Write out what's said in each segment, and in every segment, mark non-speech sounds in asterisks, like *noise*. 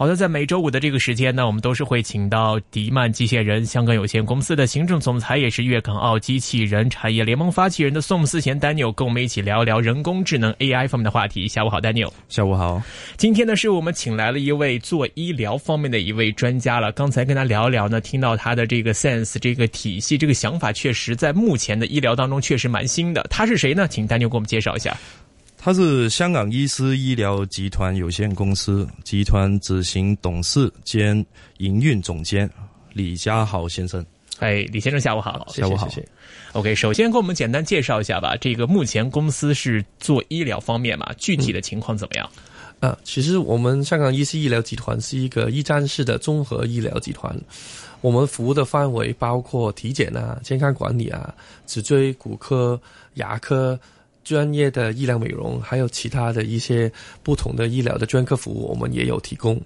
好的，在每周五的这个时间呢，我们都是会请到迪曼机械人香港有限公司的行政总裁，也是粤港澳机器人产业联盟发起人的宋思贤 Daniel，跟我们一起聊一聊人工智能 AI 方面的话题。下午好，Daniel。下午好。今天呢，是我们请来了一位做医疗方面的一位专家了。刚才跟他聊一聊呢，听到他的这个 sense 这个体系，这个想法，确实在目前的医疗当中确实蛮新的。他是谁呢？请 Daniel 给我们介绍一下。他是香港医思医疗集团有限公司集团执行董事兼营运总监李家豪先生。哎，李先生，下午好。下午好。谢谢。OK，首先给我们简单介绍一下吧。这个目前公司是做医疗方面嘛？具体的情况怎么样？啊，其实我们香港医思医疗集团是一个一站式的综合医疗集团。我们服务的范围包括体检啊、健康管理啊、脊椎骨科、牙科。专业的医疗美容，还有其他的一些不同的医疗的专科服务，我们也有提供。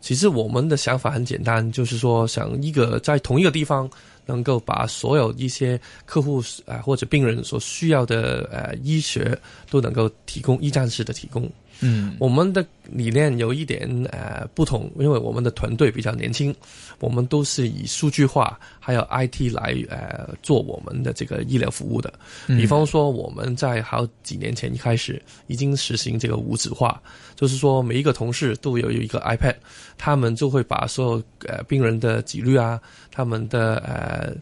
其实我们的想法很简单，就是说想一个在同一个地方，能够把所有一些客户啊或者病人所需要的呃医学都能够提供一站式的提供。嗯，我们的理念有一点呃不同，因为我们的团队比较年轻，我们都是以数据化还有 IT 来呃做我们的这个医疗服务的。比方说，我们在好几年前一开始已经实行这个无纸化，就是说每一个同事都有一个 iPad，他们就会把所有呃病人的几率啊，他们的呃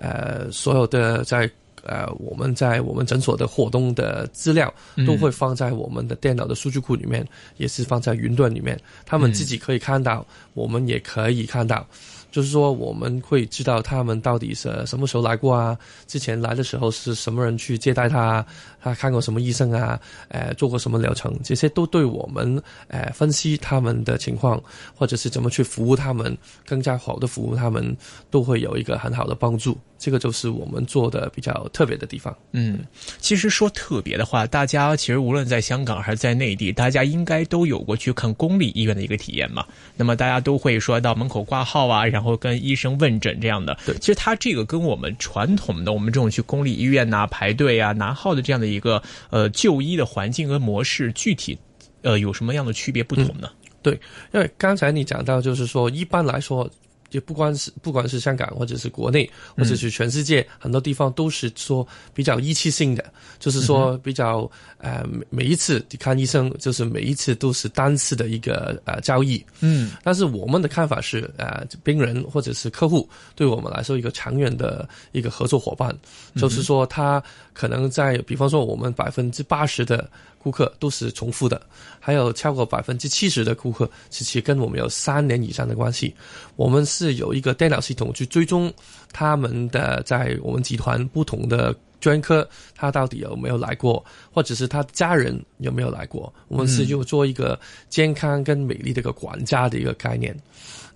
呃所有的在。呃，我们在我们诊所的活动的资料都会放在我们的电脑的数据库里面，也是放在云端里面，他们自己可以看到，我们也可以看到。就是说，我们会知道他们到底是什么时候来过啊？之前来的时候是什么人去接待他？他看过什么医生啊？呃，做过什么疗程？这些都对我们呃分析他们的情况，或者是怎么去服务他们，更加好的服务他们，都会有一个很好的帮助。这个就是我们做的比较特别的地方。嗯，其实说特别的话，大家其实无论在香港还是在内地，大家应该都有过去看公立医院的一个体验嘛。那么大家都会说到门口挂号啊，然后跟医生问诊这样的。对，其实它这个跟我们传统的我们这种去公立医院呐排队啊拿号的这样的一一个呃就医的环境和模式，具体呃有什么样的区别不同呢？对，因为刚才你讲到就是说，一般来说。就不管是不管是香港或者是国内，或者是全世界很多地方都是说比较一次性的，就是说比较呃每一次看医生，就是每一次都是单次的一个呃交易。嗯，但是我们的看法是，呃，病人或者是客户对我们来说一个长远的一个合作伙伴，就是说他可能在比方说我们百分之八十的。顾客都是重复的，还有超过百分之七十的顾客其实跟我们有三年以上的关系。我们是有一个电脑系统去追踪他们的在我们集团不同的专科，他到底有没有来过，或者是他家人有没有来过。我们是就做一个健康跟美丽的一个管家的一个概念。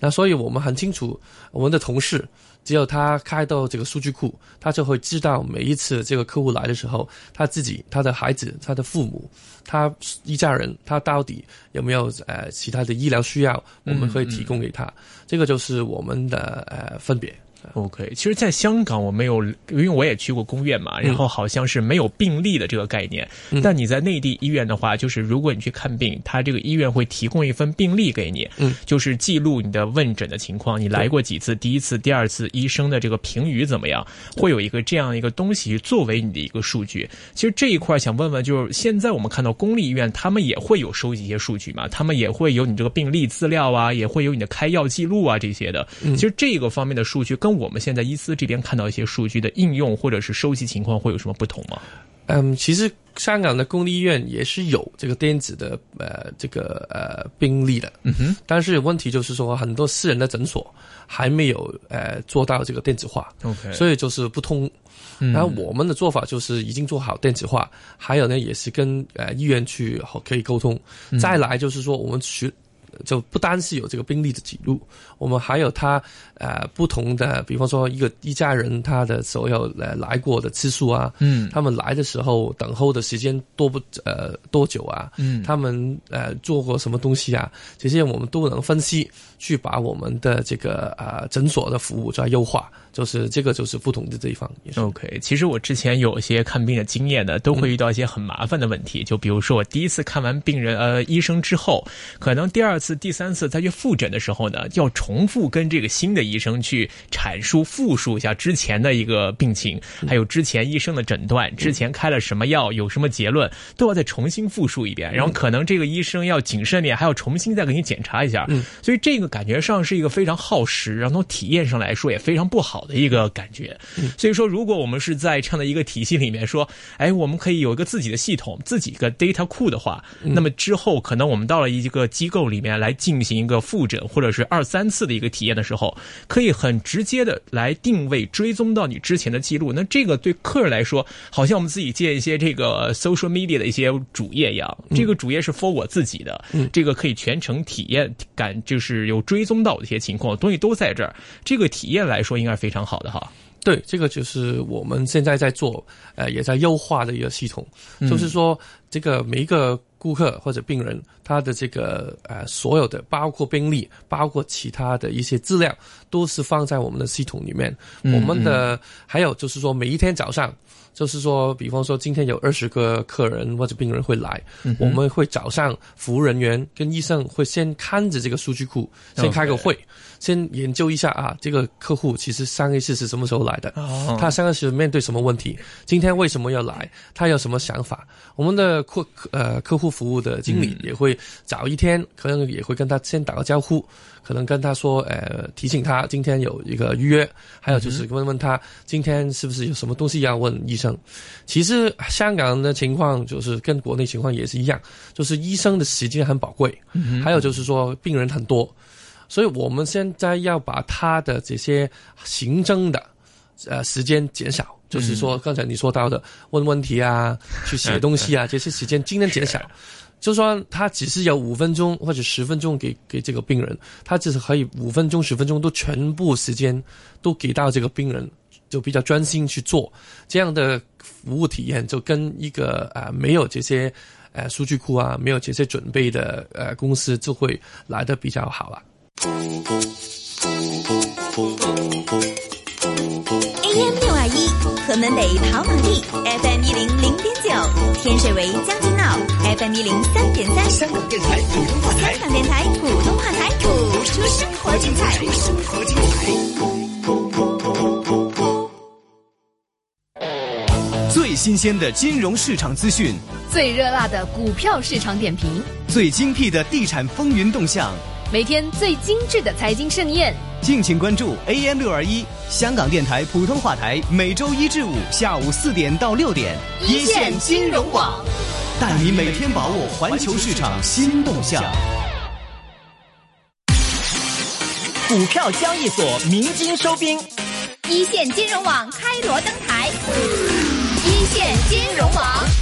那所以我们很清楚我们的同事。只有他开到这个数据库，他就会知道每一次这个客户来的时候，他自己、他的孩子、他的父母、他一家人，他到底有没有呃其他的医疗需要，我们会提供给他。这个就是我们的呃分别。OK，其实，在香港我没有，因为我也去过公院嘛，然后好像是没有病历的这个概念。但你在内地医院的话，就是如果你去看病，他这个医院会提供一份病历给你，嗯，就是记录你的问诊的情况，你来过几次，第一次、第二次医生的这个评语怎么样，会有一个这样一个东西作为你的一个数据。其实这一块想问问，就是现在我们看到公立医院，他们也会有收集一些数据嘛？他们也会有你这个病历资料啊，也会有你的开药记录啊这些的。其实这个方面的数据跟我们现在医思这边看到一些数据的应用或者是收集情况会有什么不同吗？嗯，其实香港的公立医院也是有这个电子的呃这个呃病例的，嗯哼。但是问题就是说，很多私人的诊所还没有呃做到这个电子化，OK，所以就是不通。然后我们的做法就是已经做好电子化，还有呢也是跟呃医院去可以沟通。再来就是说，我们学就不单是有这个病例的记录，我们还有他呃不同的，比方说一个一家人他的所有呃来过的次数啊，嗯。他们来的时候等候的时间多不呃多久啊，嗯。他们呃做过什么东西啊，这些我们都能分析，去把我们的这个呃诊所的服务再优化，就是这个就是不同的这一方。也是 OK，其实我之前有一些看病的经验呢，都会遇到一些很麻烦的问题。就比如说，我第一次看完病人呃医生之后，可能第二次、第三次再去复诊的时候呢，要重复跟这个新的医生去阐述、复述一下之前的一个病情，还有之前医生的诊断，之前开了什么药，有什么结论，都要再重新复述一遍。然后可能这个医生要谨慎点，还要重新再给你检查一下。所以这个感觉上是一个非常耗时，然后从体验上来说也非常不好的一个感觉。所以说，如果我们是在这样的一个体系里面说，哎，我们可以有一个自己的系统、自己一个 data 库的话，那么之后可能我们到了一个机构里面来进行一个复诊或者是二三次的一个体验的时候，可以很直接的来定位、追踪到你之前的记录。那这个对客人来说，好像我们自己建一些这个 social media 的一些主页一样，这个主页是 for 我自己的，这个可以全程体验感，就是有追踪到的一些情况，东西都在这儿。这个体验来说，应该非常好的哈。对，这个就是我们现在在做，呃，也在优化的一个系统，嗯就是说，这个每一个顾客或者病人，他的这个呃所有的，包括病历，包括其他的一些资料，都是放在我们的系统里面。嗯我们的还有就是说，每一天早上。就是说，比方说今天有二十个客人或者病人会来，嗯我们会早上服务人员跟医生会先看着这个数据库，先开个会先研究一下啊，这个客户其实上一次是什么时候来的，哦他上一次面对什么问题，今天为什么要来，他有什么想法。我们的客呃客户服务的经理也会早一天，可能也会跟他先打个招呼，可能跟他说，呃，提醒他今天有一个预约，还有就是问问他今天是不是有什么东西要问医生。其实香港的情况就是跟国内情况也是一样，就是医生的时间很宝贵，还有就是说病人很多。所以我们现在要把他的这些行政的呃时间减少，就是说刚才你说到的问问题啊、*laughs* 去写东西啊这些时间尽量减少。就算他只是有五分钟或者十分钟给给这个病人，他只是可以五分钟、十分钟都全部时间都给到这个病人，就比较专心去做这样的服务体验，就跟一个呃没有这些呃数据库啊、没有这些准备的呃公司就会来的比较好了。AM 六二一，河门北跑马地，FM 一零零点九，天水围将军澳，FM 一零三点三，香港电台普通话台香，港电台普通话台，谱出生活精彩。生活精彩。最新鲜的金融市场资讯，最热辣的股票市场点评，最精辟的地产风云动向，每天最精致的财经盛宴。敬请关注 AM 六二一香港电台普通话台，每周一至五下午四点到六点，一线金融网，带你每天把握环球市场新动向。股票交易所鸣金收兵，一线金融网开锣登台，一线金融网。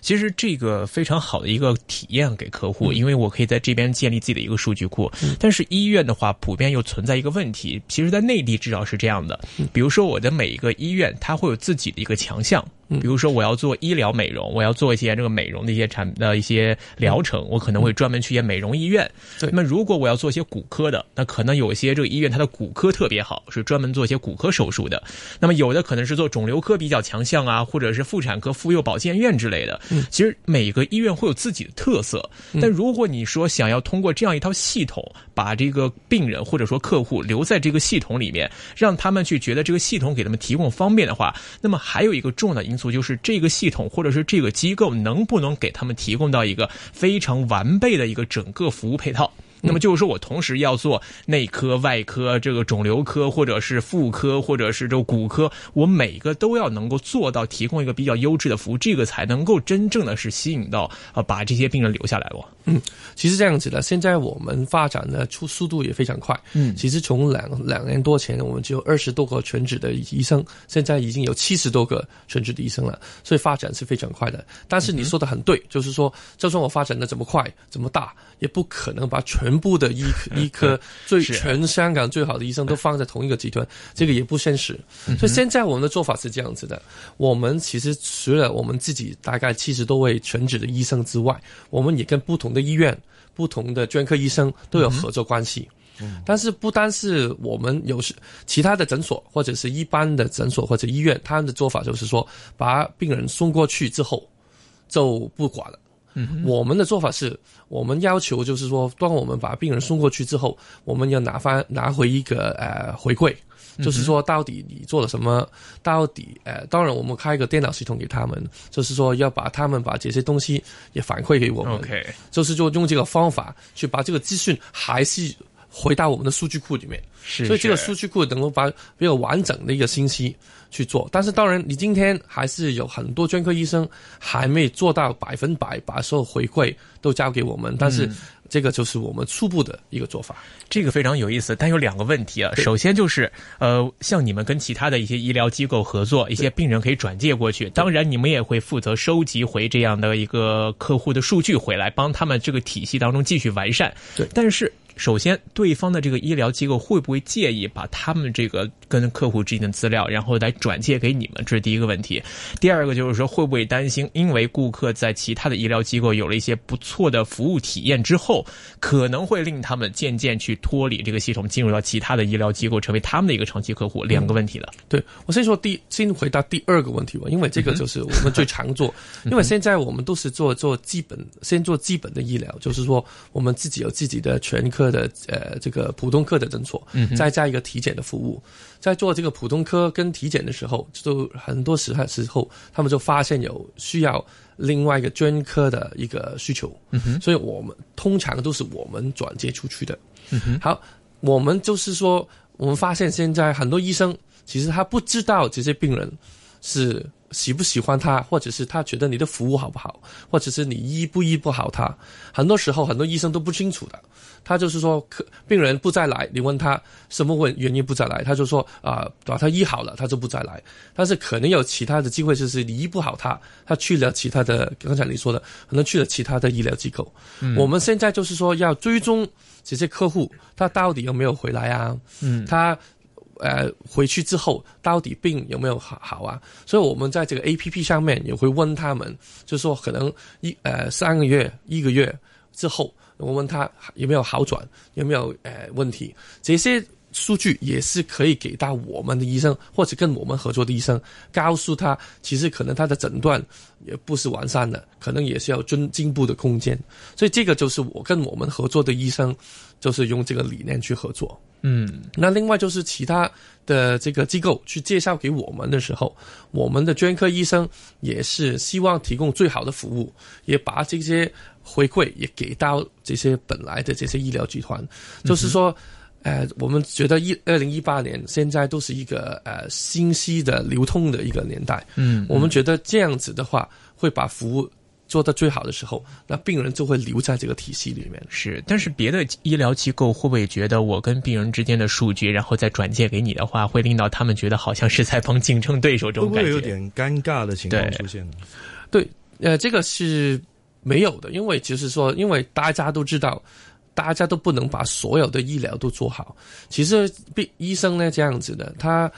其实这个非常好的一个体验给客户，因为我可以在这边建立自己的一个数据库。但是医院的话，普遍又存在一个问题，其实，在内地至少是这样的。比如说，我的每一个医院，它会有自己的一个强项。比如说，我要做医疗美容，我要做一些这个美容的一些产的一些疗程，我可能会专门去一些美容医院。对那么，如果我要做一些骨科的，那可能有一些这个医院它的骨科特别好，是专门做一些骨科手术的。那么，有的可能是做肿瘤科比较强项啊，或者是妇产科、妇幼保健院之类的。其实每个医院会有自己的特色，但如果你说想要通过这样一套系统，把这个病人或者说客户留在这个系统里面，让他们去觉得这个系统给他们提供方便的话，那么还有一个重要的因素就是这个系统或者是这个机构能不能给他们提供到一个非常完备的一个整个服务配套。那么就是说我同时要做内科、外科、这个肿瘤科，或者是妇科，或者是这个骨科，我每个都要能够做到提供一个比较优质的服务，这个才能够真正的是吸引到啊把这些病人留下来哦。嗯，其实这样子的，现在我们发展的出速度也非常快。嗯其实从两两年多前，我们只有二十多个全职的医生，现在已经有七十多个全职的医生了，所以发展是非常快的。但是你说的很对，就是说，就算我发展的怎么快、怎么大，也不可能把全部的医 *laughs* 医科最全香港最好的医生都放在同一个集团，这个也不现实。所以现在我们的做法是这样子的：我们其实除了我们自己大概七十多位全职的医生之外，我们也跟不同的医院、不同的专科医生都有合作关系。但是不单是我们有时其他的诊所或者是一般的诊所或者医院，他们的做法就是说，把病人送过去之后就不管了。我们的做法是，我们要求就是说，当我们把病人送过去之后，我们要拿翻拿回一个呃回馈，就是说到底你做了什么，到底呃，当然我们开一个电脑系统给他们，就是说要把他们把这些东西也反馈给我们。OK，就是说用这个方法去把这个资讯还是回到我们的数据库里面，是所以这个数据库能够把比较完整的一个信息去做。但是当然，你今天还是有很多专科医生还没做到百分百把所有回馈都交给我们，但是这个就是我们初步的一个做法。这个非常有意思，但有两个问题啊。首先就是，呃，像你们跟其他的一些医疗机构合作，一些病人可以转介过去，当然你们也会负责收集回这样的一个客户的数据回来，帮他们这个体系当中继续完善。对但是。首先，对方的这个医疗机构会不会介意把他们这个跟客户之间的资料，然后来转借给你们？这是第一个问题。第二个就是说，会不会担心，因为顾客在其他的医疗机构有了一些不错的服务体验之后，可能会令他们渐渐去脱离这个系统，进入到其他的医疗机构，成为他们的一个长期客户？两个问题了。对我先说第先回答第二个问题吧，因为这个就是我们最常做。因为现在我们都是做做基本，先做基本的医疗，就是说我们自己有自己的全科的呃这个普通科的诊所，再加一个体检的服务。在做这个普通科跟体检的时候，就很多时候时候他们就发现有需要另外一个专科的一个需求，嗯所以我们通常都是我们转接出去的。嗯好，我们就是说，我们发现现在很多医生其实他不知道这些病人是喜不喜欢他，或者是他觉得你的服务好不好，或者是你医不医不好他。很多时候，很多医生都不清楚的。他就是说，客病人不再来，你问他什么问原因不再来，他就说啊，把他医好了，他就不再来。但是可能有其他的机会，就是你医不好他，他去了其他的，刚才你说的，可能去了其他的医疗机构。我们现在就是说要追踪这些客户，他到底有没有回来啊？嗯，他。呃，回去之后到底病有没有好好啊？所以我们在这个 A P P 上面也会问他们，就说可能一呃三个月、一个月之后，我问他有没有好转，有没有呃问题，这些数据也是可以给到我们的医生或者跟我们合作的医生，告诉他其实可能他的诊断也不是完善的，可能也是要进进步的空间。所以这个就是我跟我们合作的医生，就是用这个理念去合作。嗯，那另外就是其他的这个机构去介绍给我们的时候，我们的专科医生也是希望提供最好的服务，也把这些回馈也给到这些本来的这些医疗集团，就是说。呃，我们觉得一二零一八年现在都是一个呃信息的流通的一个年代，嗯，我们觉得这样子的话，会把服务做到最好的时候，那病人就会留在这个体系里面。是，但是别的医疗机构会不会觉得我跟病人之间的数据，然后再转借给你的话，会令到他们觉得好像是在帮竞争对手这种感觉？会不会有点尴尬的情况出现呢？对，呃，这个是没有的，因为就是说，因为大家都知道，大家都不能把所有的医疗都做好。其实，病医生呢这样子的，他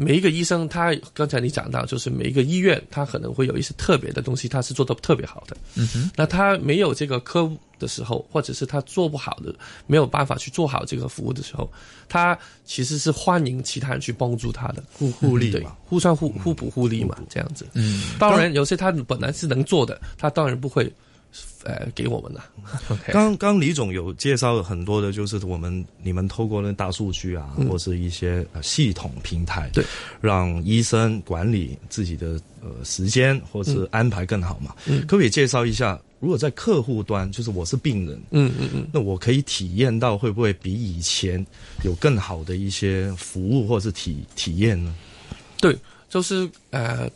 每一个医生，他刚才你讲到，就是每一个医院，他可能会有一些特别的东西，他是做的特别好的。嗯哼，那他没有这个科务的时候，或者是他做不好的，没有办法去做好这个服务的时候，他其实是欢迎其他人去帮助他的，互互利对嘛，，互相互互补互利嘛，这样子。嗯，当然，有些他本来是能做的，他当然不会呃给我们的。刚刚李总有介绍很多的，就是我们你们透过那大数据啊，或是一些呃系统平台，对，让医生管理自己的呃时间或是安排更好嘛。嗯可不可以介绍一下，如果在客户端，就是我是病人，嗯嗯嗯，那我可以体验到会不会比以前有更好的一些服务或是体体验呢？对，就是呃，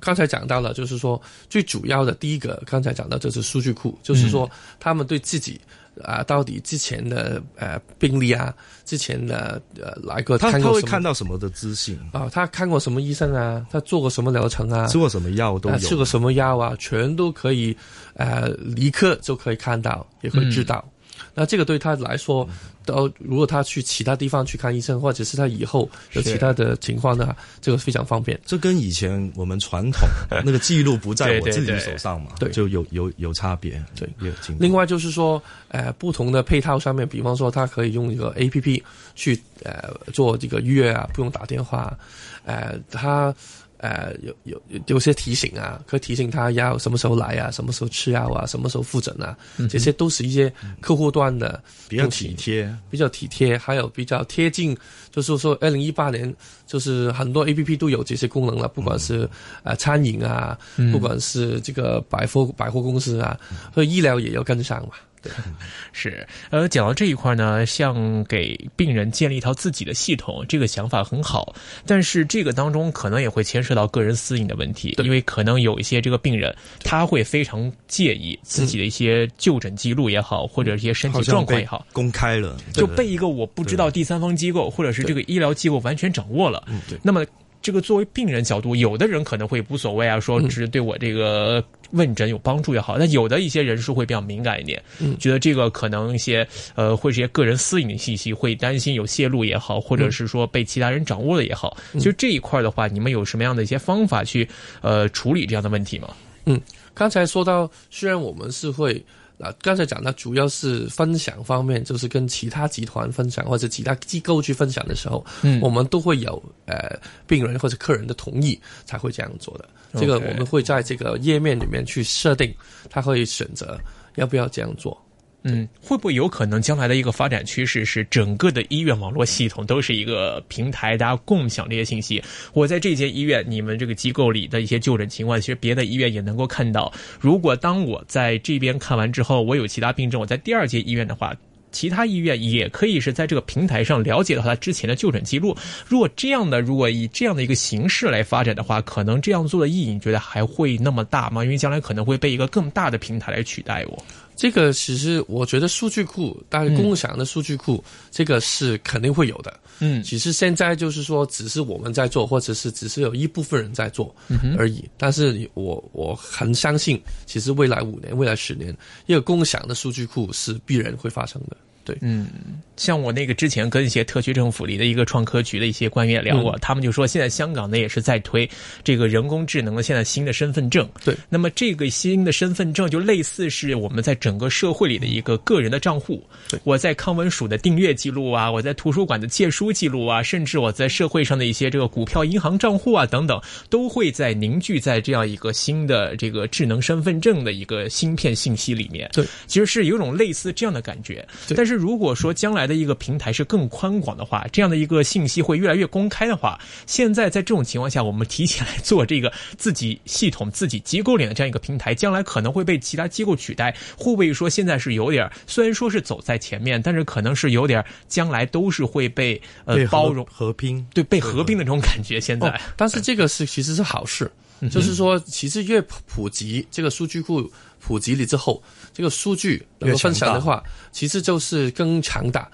刚才讲到了，就是说最主要的第一个，刚才讲到就是数据库，就是说他们对自己。啊，到底之前的呃病例啊，之前的呃来过他他会看到什么的资讯？啊，他看过什么医生啊，他做过什么疗程啊，吃过什么药都有。啊吃过什么药啊，全都可以，呃，立刻就可以看到，也可以知道。那这个对他来说，到如果他去其他地方去看医生，或者是他以后有其他的情况呢，这个非常方便。这跟以前我们传统那个记录不在 *laughs* 我自己手上嘛，对就有有有差别。对有另外就是说，呃，不同的配套上面，比方说，他可以用一个 A P P 去呃做这个预约啊，不用打电话，呃，它呃有有有些提醒啊，可以提醒他要什么时候来啊，什么时候吃药啊，什么时候复诊啊，这些都是一些客户端的比较体贴。比较体贴，还有比较贴近，就是说，二零一八年就是很多 A P P 都有这些功能了，不管是呃餐饮啊，不管是这个百货百货公司啊，和医疗也要跟上嘛。对，*laughs* 是，呃，讲到这一块呢，像给病人建立一套自己的系统，这个想法很好，但是这个当中可能也会牵涉到个人私隐的问题，因为可能有一些这个病人他会非常介意自己的一些就诊记录也好，或者一些身体状况也好，公开了，就对被一个我不知道第三方机构或者是这个医疗机构完全掌握了。嗯对。那么这个作为病人角度，有的人可能会无所谓啊，说只是对我这个问诊有帮助也好，但有的一些人是会比较敏感一点，嗯觉得这个可能一些呃会是一些个人私隐的信息，会担心有泄露也好，或者是说被其他人掌握了也好。嗯其实这一块的话，你们有什么样的一些方法去呃处理这样的问题吗？嗯刚才说到，虽然我们是会。啊，刚才讲的主要是分享方面，就是跟其他集团分享或者其他机构去分享的时候，嗯我们都会有呃病人或者客人的同意才会这样做的。这个我们会在这个页面里面去设定，他会选择要不要这样做。嗯，会不会有可能将来的一个发展趋势是整个的医院网络系统都是一个平台，大家共享这些信息？我在这间医院，你们这个机构里的一些就诊情况，其实别的医院也能够看到。如果当我在这边看完之后，我有其他病症，我在第二间医院的话。其他医院也可以是在这个平台上了解到他之前的就诊记录。如果这样的，如果以这样的一个形式来发展的话，可能这样做的意义，你觉得还会那么大吗？因为将来可能会被一个更大的平台来取代我。这个其实我觉得数据库，大家共享的数据库，这个是肯定会有的。嗯其实现在就是说，只是我们在做，或者是只是有一部分人在做嗯而已。但是我我很相信，其实未来五年、未来十年，一个共享的数据库是必然会发生的。对，嗯，像我那个之前跟一些特区政府里的一个创科局的一些官员聊过，他们就说现在香港呢也是在推这个人工智能的现在新的身份证。对，那么这个新的身份证就类似是我们在整个社会里的一个个人的账户。对我在康文署的订阅记录啊，我在图书馆的借书记录啊，甚至我在社会上的一些这个股票银行账户啊等等，都会在凝聚在这样一个新的这个智能身份证的一个芯片信息里面。对，其实是有种类似这样的感觉。对但是如果说将来的一个平台是更宽广的话，这样的一个信息会越来越公开的话，现在在这种情况下，我们提前来做这个自己系统、自己机构里的这样一个平台，将来可能会被其他机构取代。会不会说现在是有点儿，虽然说是走在前面，但是可能是有点儿将来都是会被呃包容，合并，对被合并的这种感觉。现在、哦，但是这个是其实是好事，就是说，其实越普普及这个数据库普及了之后，这个数据能够分享的话，其实就是更强大。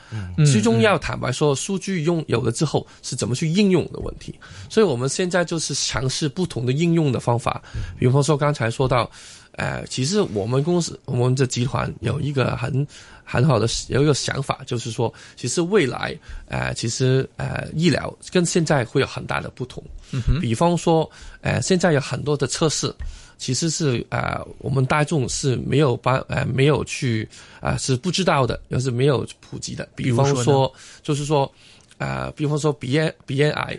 最终要坦白说，数据拥有了之后是怎么去应用的问题。所以我们现在就是尝试不同的应用的方法，比方说刚才说到。呃，其实我们公司，我们这集团有一个很很好的有一个想法，就是说，其实未来，呃，其实呃，医疗跟现在会有很大的不同。嗯、比方说，呃，现在有很多的测试，其实是呃，我们大众是没有帮呃没有去啊、呃、是不知道的，又是没有普及的。比方说说，就是说，呃，比方说鼻咽鼻咽癌，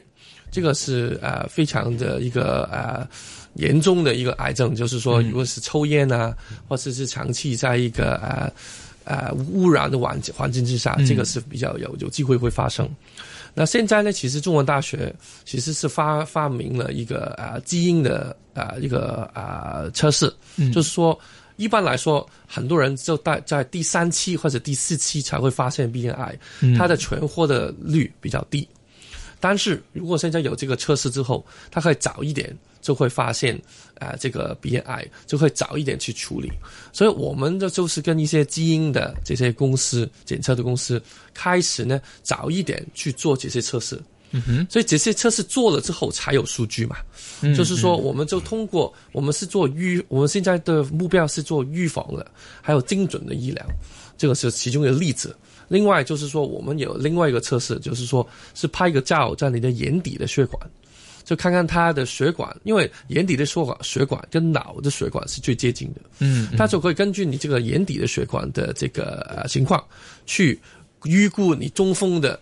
这个是呃非常的一个呃。严重的一个癌症，就是说如果是抽烟啊，或者是长期在一个呃呃污染的环环境之下，这个是比较有有机会会发生。那现在呢，其实中文大学其实是发发明了一个啊、呃基因的啊、呃一个啊、呃测试，就是说一般来说，很多人就在在第三期或者第四期才会发现鼻咽癌，它的存活的率比较低。但是如果现在有这个测试之后，它可以早一点就会发现，啊、这个鼻咽癌就会早一点去处理。所以我们的就是跟一些基因的这些公司检测的公司开始呢，早一点去做这些测试。嗯哼，所以这些测试做了之后才有数据嘛。就是说，我们就通过我们是做预，我们现在的目标是做预防的，还有精准的医疗，这个是其中一个例子。另外就是说，我们有另外一个测试，就是说是拍一个照在你的眼底的血管，就看看它的血管，因为眼底的血管血管跟脑的血管是最接近的，嗯，它就可以根据你这个眼底的血管的这个呃情况，去预估你中风的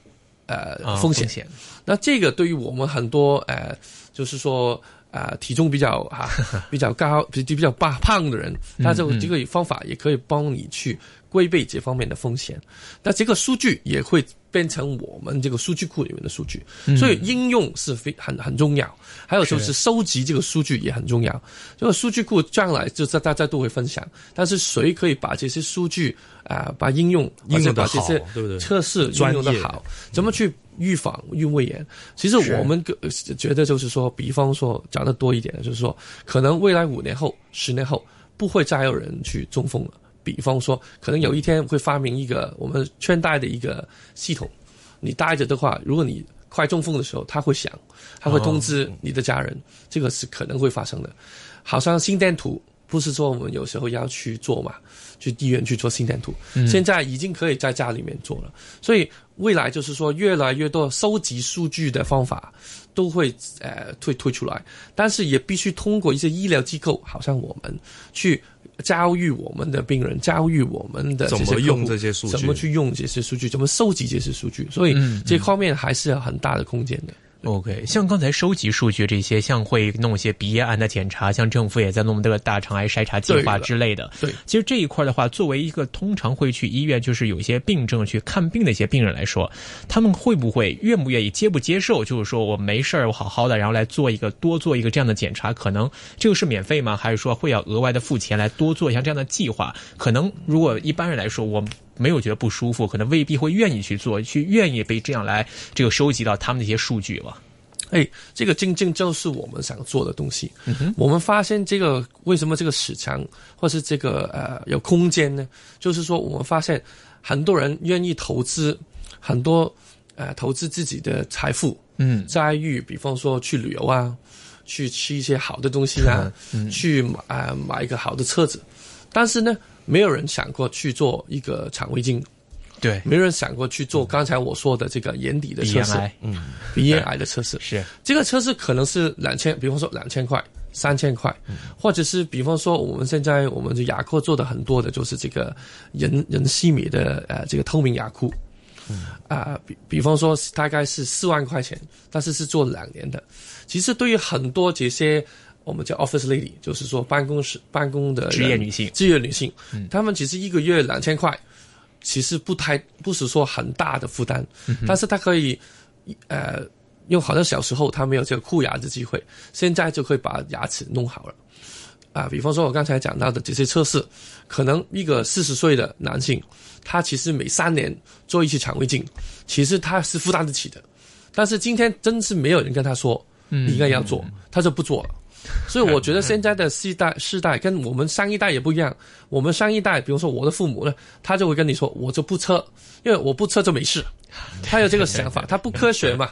呃啊风险。风险。那这个对于我们很多呃，就是说呃体重比较啊 *laughs* 比较高、比比较胖胖的人，他这个这个方法也可以帮你去规避这方面的风险。那这个数据也会变成我们这个数据库里面的数据，所以应用是非很很重要。还有就是收集这个数据也很重要。这个数据库将来就是大家都会分享，但是谁可以把这些数据啊、把应用应用得而且把这些好对不对测试应用的好，怎么去预防孕胃炎？其实我们个觉得就是说，比方说讲的多一点，就是说，可能未来五年后、十年后不会再有人去中风了。比方说，可能有一天会发明一个我们圈带的一个系统，你带着的话，如果你快中风的时候，它会响，它会通知你的家人，这个是可能会发生的。好像心电图不是说我们有时候要去做嘛，去医院去做心电图，现在已经可以在家里面做了。所以未来就是说，越来越多收集数据的方法都会呃推推出来，但是也必须通过一些医疗机构，好像我们去教育我们的病人，教育我们的怎么用这些数据？怎么去用这些数据，怎么收集这些数据，所以这方面还是有很大的空间的。OK，像刚才收集数据这些，像会弄一些鼻咽癌的检查，像政府也在弄这个大肠癌筛查计划之类的。对其实这一块的话，作为一个通常会去医院，就是有一些病症去看病的一些病人来说，他们会不会愿不愿意接不接受？就是说我没事儿，我好好的，然后来做一个多做一个这样的检查，可能这个是免费吗？还是说会要额外的付钱来多做一下这样的计划？可能如果一般人来说，我没有觉得不舒服，可能未必会愿意去做，去愿意被这样来这个收集到他们的一些数据吧。哎，这个正正就是我们想做的东西。我们发现这个为什么这个市场或是这个呃有空间呢？就是说我们发现很多人愿意投资很多呃投资自己的财富，嗯，在于比方说去旅游啊，去吃一些好的东西啊，去买、呃、买一个好的车子，但是呢，没有人想过去做一个肠胃镜。对，没有人想过去做刚才我说的这个眼底的测试，鼻咽癌，嗯，鼻咽癌的测试。是。这个测试可能是两千，比方说两千块、三千块，或者是比方说我们现在我们的牙科做的很多的就是这个人人细米的呃这个透明牙箍，啊、比比方说大概是四万块钱，但是是做两年的。其实对于很多这些我们叫 office lady，就是说办公室办公的职业女性职业女性，她们其实一个月两千块，其实不太不是说很大的负担，但是她可以呃，因为好像小时候她没有这个箍牙的机会，现在就可以把牙齿弄好了。啊，比方说我刚才讲到的这些测试，可能一个四十岁的男性，他其实每三年做一次肠胃镜，其实他是负担得起的。但是今天真是没有人跟他说你应该要做，他就不做了。*laughs* 所以我觉得现在的世代世代跟我们上一代也不一样。我们上一代，比如说我的父母呢，他就会跟你说，我就不测，因为我不测就没事。*laughs* 他有这个想法，*laughs* 他不科学嘛。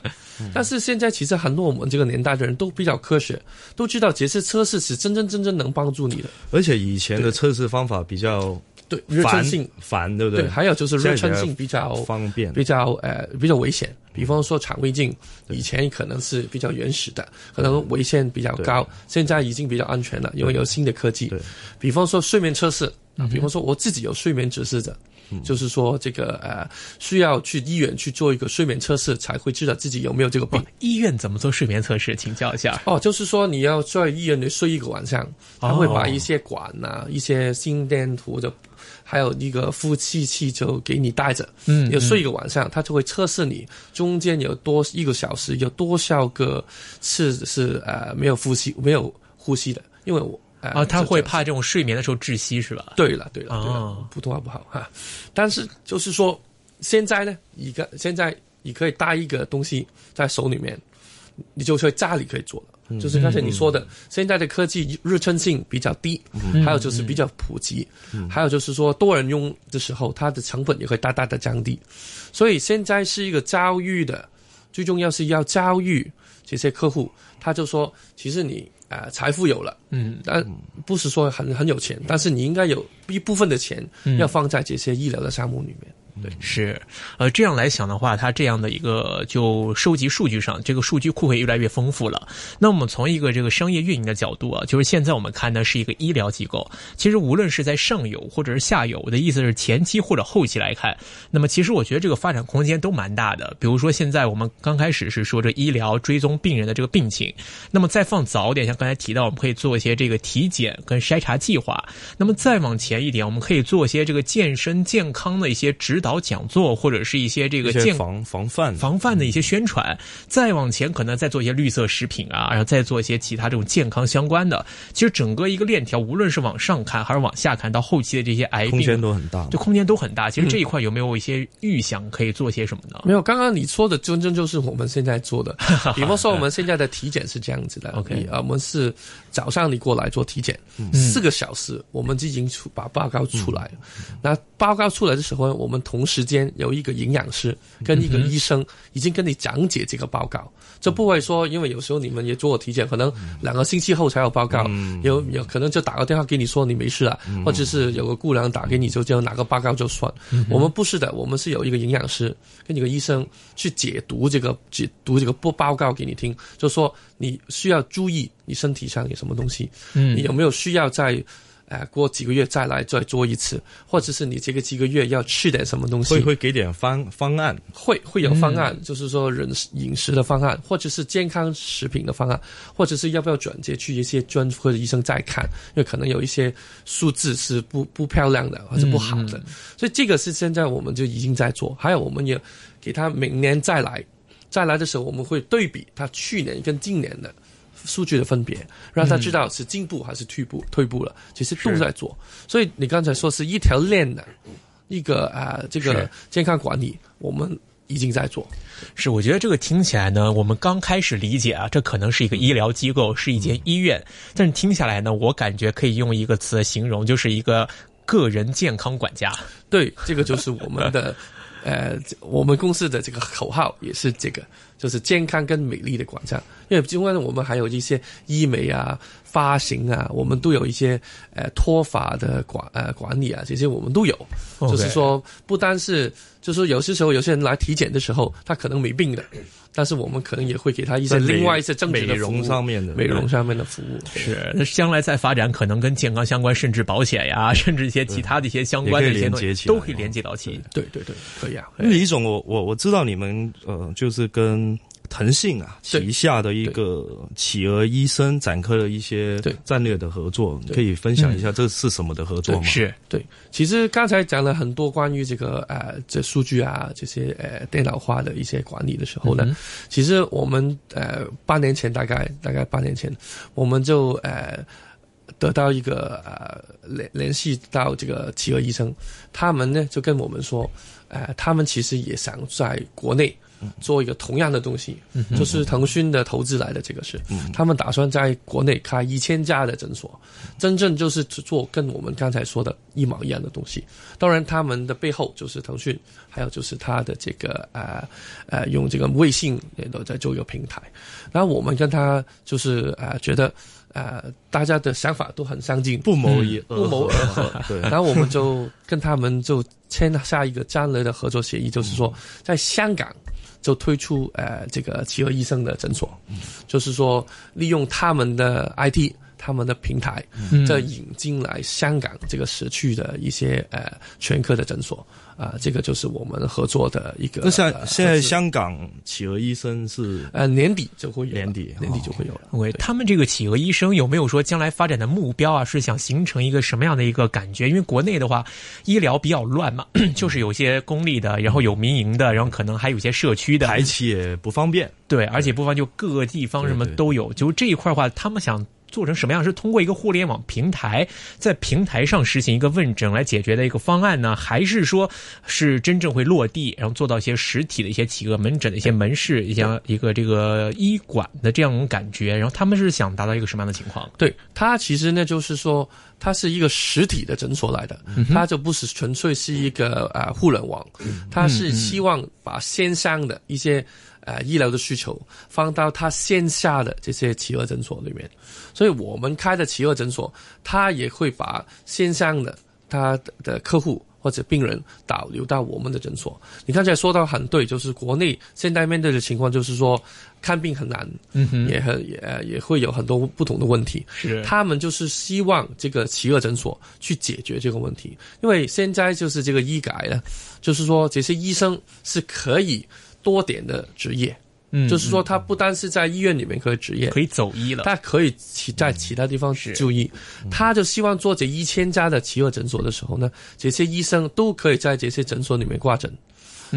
但是现在其实很多我们这个年代的人都比较科学，都知道这些测试是真真正正能帮助你的。而且以前的测试方法比较对，热穿性，烦，对不对，还有就是热穿性比较方便。比较呃比较危险。比方说肠胃镜，以前可能是比较原始的，可能危险比较高，现在已经比较安全了，因为有新的科技对。比方说睡眠测试，啊，比方说我自己有睡眠指示者。就是说，这个呃，需要去医院去做一个睡眠测试，才会知道自己有没有这个病。医院怎么做睡眠测试？请教一下。哦，就是说你要在医院里睡一个晚上，他会把一些管呐、一些心电图的，还有一个呼气器就给你带着。嗯，要睡一个晚上，他就会测试你中间有多一个小时有多少个次是呃没有呼吸没有呼吸的，因为我。啊，他会怕这种睡眠的时候窒息是吧？对了，对了，对了，普通话不好哈。但是就是说，现在呢，一个现在你可以带一个东西在手里面，你就在家里可以做了。就是刚才你说的，现在的科技日称性比较低，还有就是比较普及，还有就是说多人用的时候，它的成本也会大大的降低。所以现在是一个教育的，最重要是要教育这些客户。他就说，其实你。啊，财富有了，嗯，但不是说很很有钱，但是你应该有一部分的钱要放在这些医疗的项目里面。对，是，呃，这样来想的话，它这样的一个就收集数据上，这个数据库会越来越丰富了。那我们从一个这个商业运营的角度啊，就是现在我们看的是一个医疗机构，其实无论是在上游或者是下游，我的意思是前期或者后期来看，那么其实我觉得这个发展空间都蛮大的。比如说现在我们刚开始是说这医疗追踪病人的这个病情，那么再放早点，像刚才提到，我们可以做一些这个体检跟筛查计划。那么再往前一点，我们可以做一些这个健身健康的一些指导讲座，或者是一些这个健防防范防范的一些宣传。再往前，可能再做一些绿色食品啊，然后再做一些其他这种健康相关的。其实整个一个链条，无论是往上看还是往下看，到后期的这些癌病，空间都很大，就空间都很大。其实这一块有没有一些预想可以做些什么呢？没有，刚刚你说的真正就是我们现在做的。*laughs* 比方说，我们现在的体检是这样子的。OK，啊，我们是早上你过来做体检，四个小时，我们已经出把报告出来了。那报告出来的时候，我们同时间有一个营养师跟一个医生已经跟你讲解这个报告。就不会说，因为有时候你们也做过体检，可能两个星期后才有报告，有有可能就打个电话给你说你没事了，或者是有个姑娘打给你就叫拿个报告就算。我们不是的，我们是有一个营养师跟一个医生去解读这个解读这个报报告给你听，就说你需要注意你身体上有什么东西，你有没有需要在。哎，过几个月再来再做一次，或者是你这个几个月要吃点什么东西，会会给点方方案，会会有方案，就是说人饮食的方案，或者是健康食品的方案，或者是要不要转接去一些专科的医生再看，因为可能有一些数字是不不漂亮的或者不好的，所以这个是现在我们就已经在做，还有我们也给他明年再来，再来的时候我们会对比他去年跟今年的。数据的分别，让他知道是进步还是退步，退步了，其实都在做。所以你刚才说是一条链的一个啊，这个健康管理，我们已经在做。是，我觉得这个听起来呢，我们刚开始理解啊，这可能是一个医疗机构，是一间医院。但是听下来呢，我感觉可以用一个词形容，就是一个个人健康管家。对，这个就是我们的。*laughs* 呃，我们公司的这个口号也是这个，就是健康跟美丽的广场。因为今外我们还有一些医美啊、发行啊，我们都有一些呃脱发的管呃管理啊，这些我们都有。就是说，不单是，就是有些时候有些人来体检的时候，他可能没病的。但是我们可能也会给他一些另外一些正美容上面的美容上面的服务，是那将来再发展，可能跟健康相关，甚至保险呀，*laughs* 甚至一些其他的一些相关的一些东西，都可以连接到起。对对对，可以啊。李总，我我我知道你们呃，就是跟。腾讯啊，旗下的一个企鹅医生展开了一些战略的合作，可以分享一下这是什么的合作吗？是。对，其实刚才讲了很多关于这个呃这数据啊这些呃电脑化的一些管理的时候呢，其实我们呃八年前大概大概八年前，我们就呃得到一个呃联联系到这个企鹅医生，他们呢就跟我们说，呃他们其实也想在国内。做一个同样的东西，就是腾讯的投资来的，这个是，他们打算在国内开一千家的诊所，真正就是做跟我们刚才说的一毛一样的东西。当然，他们的背后就是腾讯，还有就是他的这个呃呃用这个微信也都在做一个平台。然后我们跟他就是呃觉得呃大家的想法都很相近，不谋不谋而合。*laughs* 对，然后我们就跟他们就签下一个战略的合作协议，就是说在香港。就推出呃这个企鹅医生的诊所，就是说利用他们的 IT，他们的平台，再引进来香港这个时区的一些呃全科的诊所。啊，这个就是我们合作的一个。那像现在香港企鹅医生是呃年底就会有，年底年底就会有了。喂，他们这个企鹅医生有没有说将来发展的目标啊？是想形成一个什么样的一个感觉？因为国内的话，医疗比较乱嘛，*clears throat* 就是有些公立的，然后有民营的，然后可能还有些社区的，排期也不方便。对，而且不方就各个地方什么都有，就这一块的话，他们想。做成什么样？是通过一个互联网平台，在平台上实行一个问诊来解决的一个方案呢？还是说是真正会落地，然后做到一些实体的一些企鹅门诊的一些门市，一些一个这个医馆的这样一种感觉？然后他们是想达到一个什么样的情况？对，它其实呢，就是说它是一个实体的诊所来的，它就不是纯粹是一个呃互联网，它是希望把线上的一些。呃，医疗的需求放到他线下的这些企鹅诊所里面，所以我们开的企鹅诊所，他也会把线上的他的客户或者病人导流到我们的诊所。你刚才说到很对，就是国内现在面对的情况，就是说看病很难，嗯哼，也很也也会有很多不同的问题。是，他们就是希望这个企鹅诊所去解决这个问题，因为现在就是这个医改呢，就是说这些医生是可以。多点的职业，嗯，就是说他不单是在医院里面可以执业，可以走医了，他可以其在其他地方就医。他就希望做这一千家的企鹅诊所的时候呢，这些医生都可以在这些诊所里面挂诊。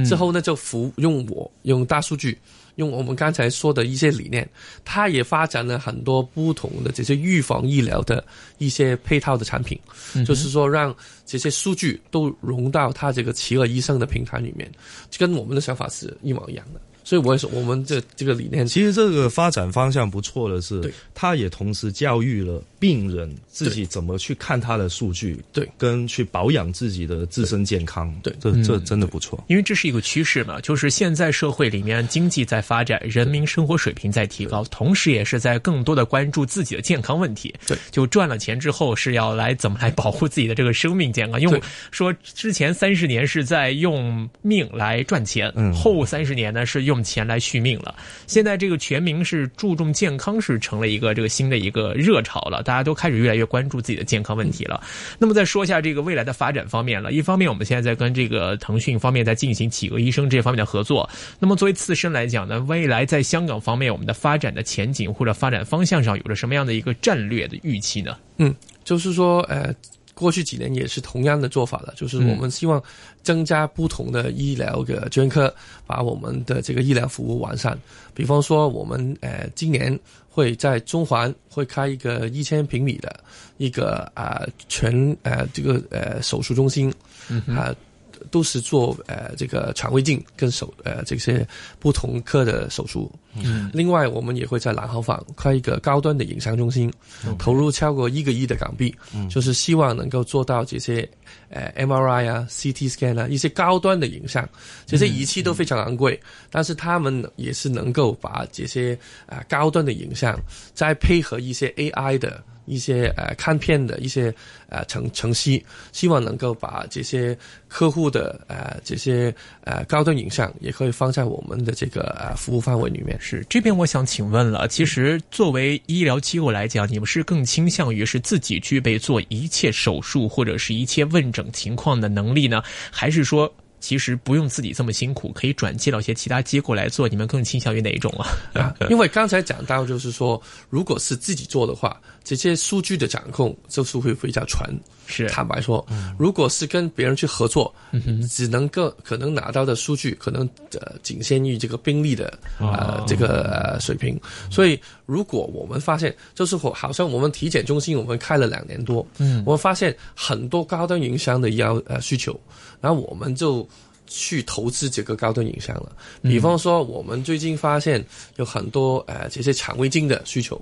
之后呢，就服用我用大数据，用我们刚才说的一些理念，它也发展了很多不同的这些预防医疗的一些配套的产品，就是说让这些数据都融到它这个企鹅医生的平台里面，跟我们的想法是一模一样的。所以我也说，我们这这个理念，其实这个发展方向不错的是，他也同时教育了病人自己怎么去看他的数据，对，跟去保养自己的自身健康，对，这这真的不错。因为这是一个趋势嘛，就是现在社会里面经济在发展，人民生活水平在提高，同时也是在更多的关注自己的健康问题。对，就赚了钱之后是要来怎么来保护自己的这个生命健康？因为说之前三十年是在用命来赚钱，嗯。后三十年呢是用用钱来续命了。现在这个全民是注重健康，是成了一个这个新的一个热潮了。大家都开始越来越关注自己的健康问题了。那么再说一下这个未来的发展方面了。一方面，我们现在在跟这个腾讯方面在进行企鹅医生这方面的合作。那么作为自身来讲呢，未来在香港方面，我们的发展的前景或者发展方向上，有着什么样的一个战略的预期呢？嗯，就是说，呃。过去几年也是同样的做法了，就是我们希望增加不同的医疗的专科，把我们的这个医疗服务完善。比方说，我们呃今年会在中环会开一个一千平米的一个啊全呃这个呃手术中心啊。都是做呃这个肠胃镜跟手呃这些不同科的手术。嗯，另外我们也会在蓝豪坊开一个高端的影像中心，投入超过一个亿的港币，嗯就是希望能够做到这些呃 MRI 啊、CT scan 啊一些高端的影像。这些仪器都非常昂贵，但是他们也是能够把这些啊高端的影像再配合一些 AI 的。一些呃看片的一些呃程程序，希望能够把这些客户的呃这些呃高端影像也可以放在我们的这个呃服务范围里面。是这边我想请问了，其实作为医疗机构来讲，你们是更倾向于是自己具备做一切手术或者是一切问诊情况的能力呢，还是说？其实不用自己这么辛苦，可以转接到一些其他机构来做。你们更倾向于哪一种啊？因为刚才讲到，就是说，如果是自己做的话，这些数据的掌控就是会比较全。是坦白说，如果是跟别人去合作，只能够可能拿到的数据，可能呃仅限于这个病例的呃这个呃水平。所以，如果我们发现，就是好像我们体检中心，我们开了两年多，嗯，我们发现很多高端营销的要呃需求。然后我们就去投资这个高端影像了。比方说，我们最近发现有很多呃这些肠胃镜的需求。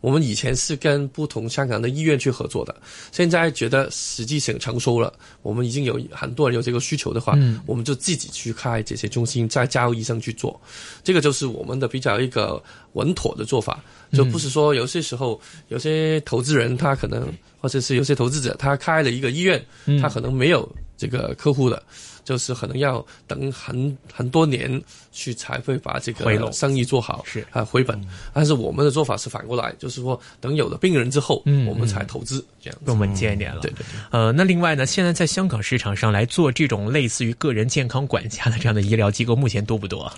我们以前是跟不同香港的医院去合作的，现在觉得实际性成熟了，我们已经有很多人有这个需求的话，我们就自己去开这些中心，再交医生去做。这个就是我们的比较一个稳妥的做法，就不是说有些时候有些投资人他可能，或者是有些投资者他开了一个医院，他可能没有。这个客户的，就是可能要等很很多年去才会把这个生意做好，是啊回本。但是我们的做法是反过来，就是说等有了病人之后，嗯，我们才投资，这样更稳健一点了。对对对。呃，那另外呢，现在在香港市场上来做这种类似于个人健康管家的这样的医疗机构，目前多不多？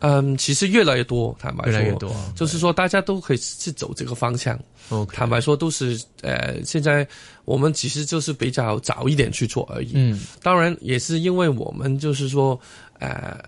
嗯，其实越来越多，坦白说，越来越多，就是说大家都可以去走这个方向。坦白说，都是呃，现在我们其实就是比较早一点去做而已。嗯，当然也是因为我们就是说，呃。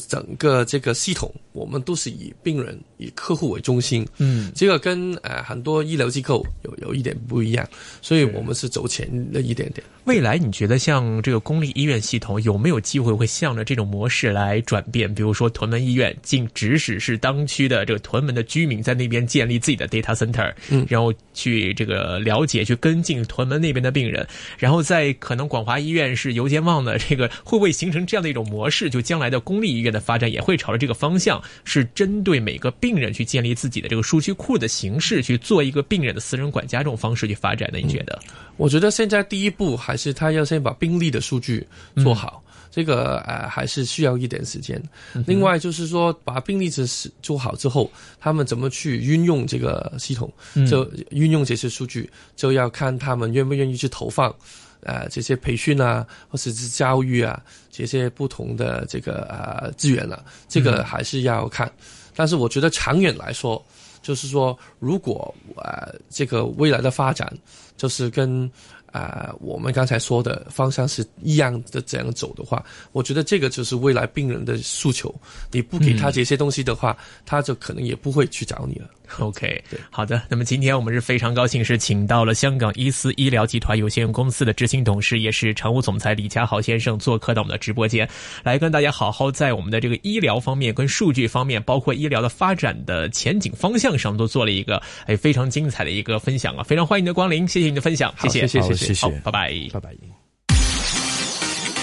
整个这个系统，我们都是以病人、以客户为中心。嗯，这个跟呃很多医疗机构有有一点不一样，所以我们是走前了一点点。未来你觉得像这个公立医院系统有没有机会会向着这种模式来转变？比如说屯门医院，竟指使是当区的这个屯门的居民在那边建立自己的 data center，嗯，然后去这个了解、去跟进屯门那边的病人，然后在可能广华医院是邮件旺的这个，会不会形成这样的一种模式？就将来的公立医院的发展也会朝着这个方向，是针对每个病人去建立自己的这个数据库的形式，去做一个病人的私人管家这种方式去发展的？你觉得？我觉得现在第一步还是他要先把病例的数据做好，这个呃还是需要一点时间。另外就是说，把病例是做好之后，他们怎么去运用这个系统，就运用这些数据，就要看他们愿不愿意去投放。呃，这些培训啊，或者是教育啊，这些不同的这个呃资源了，这个还是要看。但是我觉得长远来说，就是说，如果呃这个未来的发展，就是跟呃我们刚才说的方向是一样的这样走的话，我觉得这个就是未来病人的诉求。你不给他这些东西的话，他就可能也不会去找你了。*laughs* OK，好的。那么今天我们是非常高兴，是请到了香港伊思医疗集团有限公司的执行董事，也是常务总裁李家豪先生做客到我们的直播间，来跟大家好好在我们的这个医疗方面、跟数据方面，包括医疗的发展的前景方向上，都做了一个哎非常精彩的一个分享啊！非常欢迎你的光临，谢谢你的分享，谢谢，谢谢，谢谢，拜拜，拜拜。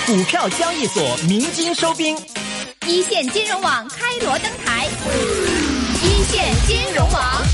股票交易所鸣金收兵，一线金融网开锣登台。现金融王。